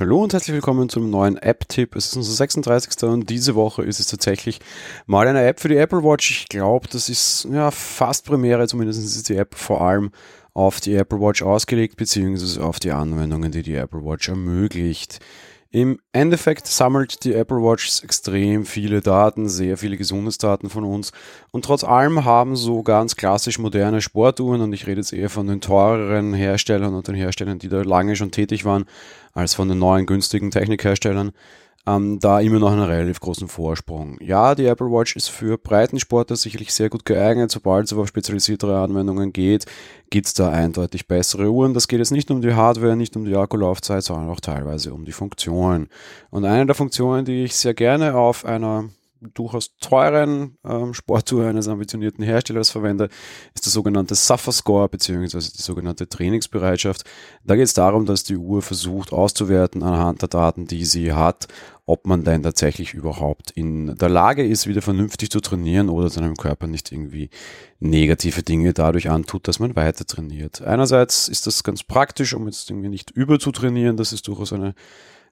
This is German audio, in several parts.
Hallo und herzlich willkommen zum neuen App-Tipp. Es ist unser 36. und diese Woche ist es tatsächlich mal eine App für die Apple Watch. Ich glaube, das ist ja fast Premiere, zumindest ist die App vor allem auf die Apple Watch ausgelegt, beziehungsweise auf die Anwendungen, die die Apple Watch ermöglicht. Im Endeffekt sammelt die Apple Watch extrem viele Daten, sehr viele Gesundheitsdaten von uns. Und trotz allem haben so ganz klassisch moderne Sportuhren, und ich rede jetzt eher von den teureren Herstellern und den Herstellern, die da lange schon tätig waren, als von den neuen günstigen Technikherstellern, ähm, da immer noch einen relativ großen Vorsprung. Ja, die Apple Watch ist für Breitensportler sicherlich sehr gut geeignet. Sobald es aber auf spezialisiertere Anwendungen geht, gibt es da eindeutig bessere Uhren. Das geht jetzt nicht um die Hardware, nicht um die Akkulaufzeit, sondern auch teilweise um die Funktionen. Und eine der Funktionen, die ich sehr gerne auf einer durchaus teuren ähm, Sportuhr eines ambitionierten Herstellers verwende, ist der sogenannte Suffer Score beziehungsweise die sogenannte Trainingsbereitschaft. Da geht es darum, dass die Uhr versucht auszuwerten anhand der Daten, die sie hat, ob man denn tatsächlich überhaupt in der Lage ist, wieder vernünftig zu trainieren oder seinem Körper nicht irgendwie negative Dinge dadurch antut, dass man weiter trainiert. Einerseits ist das ganz praktisch, um jetzt irgendwie nicht überzutrainieren. Das ist durchaus eine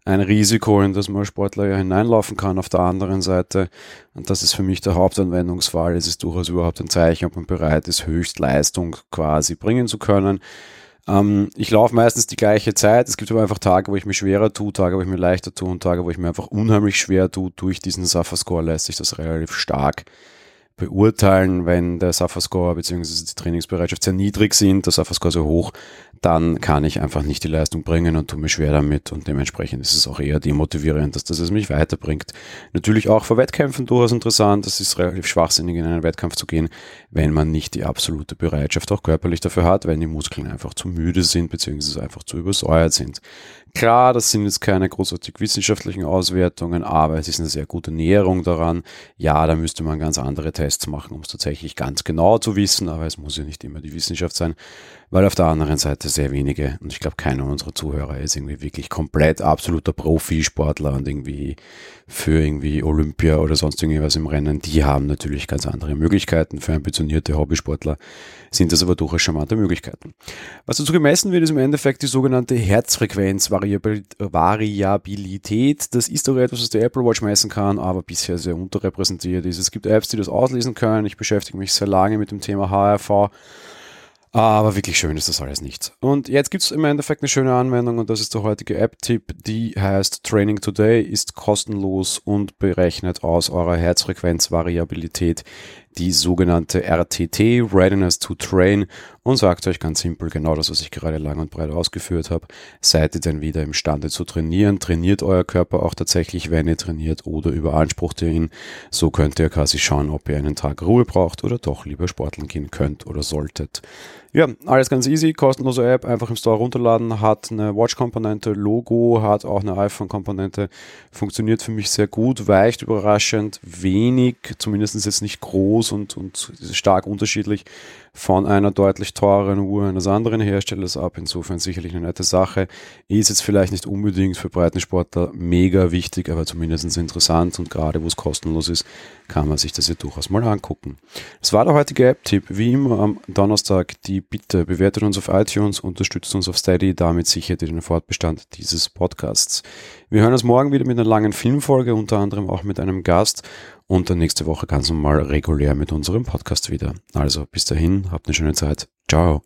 ein Risiko, in das man als Sportler ja hineinlaufen kann. Auf der anderen Seite, und das ist für mich der Hauptanwendungsfall, es ist durchaus überhaupt ein Zeichen, ob man bereit ist, Höchstleistung quasi bringen zu können. Ähm, ich laufe meistens die gleiche Zeit. Es gibt aber einfach Tage, wo ich mich schwerer tue, Tage, wo ich mir leichter tue und Tage, wo ich mir einfach unheimlich schwer tue. Durch diesen Suffer Score lässt sich das relativ stark beurteilen, wenn der Suffer-Score bzw. die Trainingsbereitschaft sehr niedrig sind, der Suffer-Score so hoch, dann kann ich einfach nicht die Leistung bringen und tue mir schwer damit und dementsprechend ist es auch eher demotivierend, dass das es mich weiterbringt. Natürlich auch vor Wettkämpfen durchaus interessant, es ist relativ schwachsinnig in einen Wettkampf zu gehen, wenn man nicht die absolute Bereitschaft auch körperlich dafür hat, wenn die Muskeln einfach zu müde sind bzw. einfach zu übersäuert sind. Klar, das sind jetzt keine großartig wissenschaftlichen Auswertungen, aber es ist eine sehr gute Näherung daran. Ja, da müsste man ganz andere Tests machen, um es tatsächlich ganz genau zu wissen, aber es muss ja nicht immer die Wissenschaft sein, weil auf der anderen Seite sehr wenige, und ich glaube keiner unserer Zuhörer ist irgendwie wirklich komplett absoluter Profisportler und irgendwie für irgendwie Olympia oder sonst irgendwas im Rennen, die haben natürlich ganz andere Möglichkeiten. Für ambitionierte Hobbysportler sind das aber durchaus charmante Möglichkeiten. Was dazu gemessen wird, ist im Endeffekt die sogenannte Herzfrequenzvariabilität. Das ist doch etwas, was der Apple Watch messen kann, aber bisher sehr unterrepräsentiert ist. Es gibt Apps, die das auslesen können. Ich beschäftige mich sehr lange mit dem Thema HRV aber wirklich schön ist das alles nicht. Und jetzt gibt es im Endeffekt eine schöne Anwendung und das ist der heutige App-Tipp. Die heißt Training Today, ist kostenlos und berechnet aus eurer Herzfrequenzvariabilität die sogenannte RTT, Readiness to Train, und sagt euch ganz simpel genau das, was ich gerade lang und breit ausgeführt habe. Seid ihr denn wieder imstande zu trainieren? Trainiert euer Körper auch tatsächlich, wenn ihr trainiert oder überansprucht ihr ihn? So könnt ihr quasi schauen, ob ihr einen Tag Ruhe braucht oder doch lieber sporteln gehen könnt oder solltet. Ja, alles ganz easy, kostenlose App, einfach im Store runterladen, hat eine Watch-Komponente, Logo, hat auch eine iPhone-Komponente, funktioniert für mich sehr gut, weicht überraschend, wenig, zumindest jetzt nicht groß und, und stark unterschiedlich von einer deutlich teureren Uhr eines anderen Herstellers ab. Insofern sicherlich eine nette Sache. Ist jetzt vielleicht nicht unbedingt für Breitensportler mega wichtig, aber zumindest interessant und gerade wo es kostenlos ist, kann man sich das ja durchaus mal angucken. Das war der heutige App-Tipp. Wie immer am Donnerstag die Bitte, bewertet uns auf iTunes, unterstützt uns auf Steady, damit sichert ihr den Fortbestand dieses Podcasts. Wir hören uns morgen wieder mit einer langen Filmfolge, unter anderem auch mit einem Gast und dann nächste Woche ganz normal regulär mit unserem Podcast wieder. Also bis dahin, habt eine schöne Zeit. Ciao.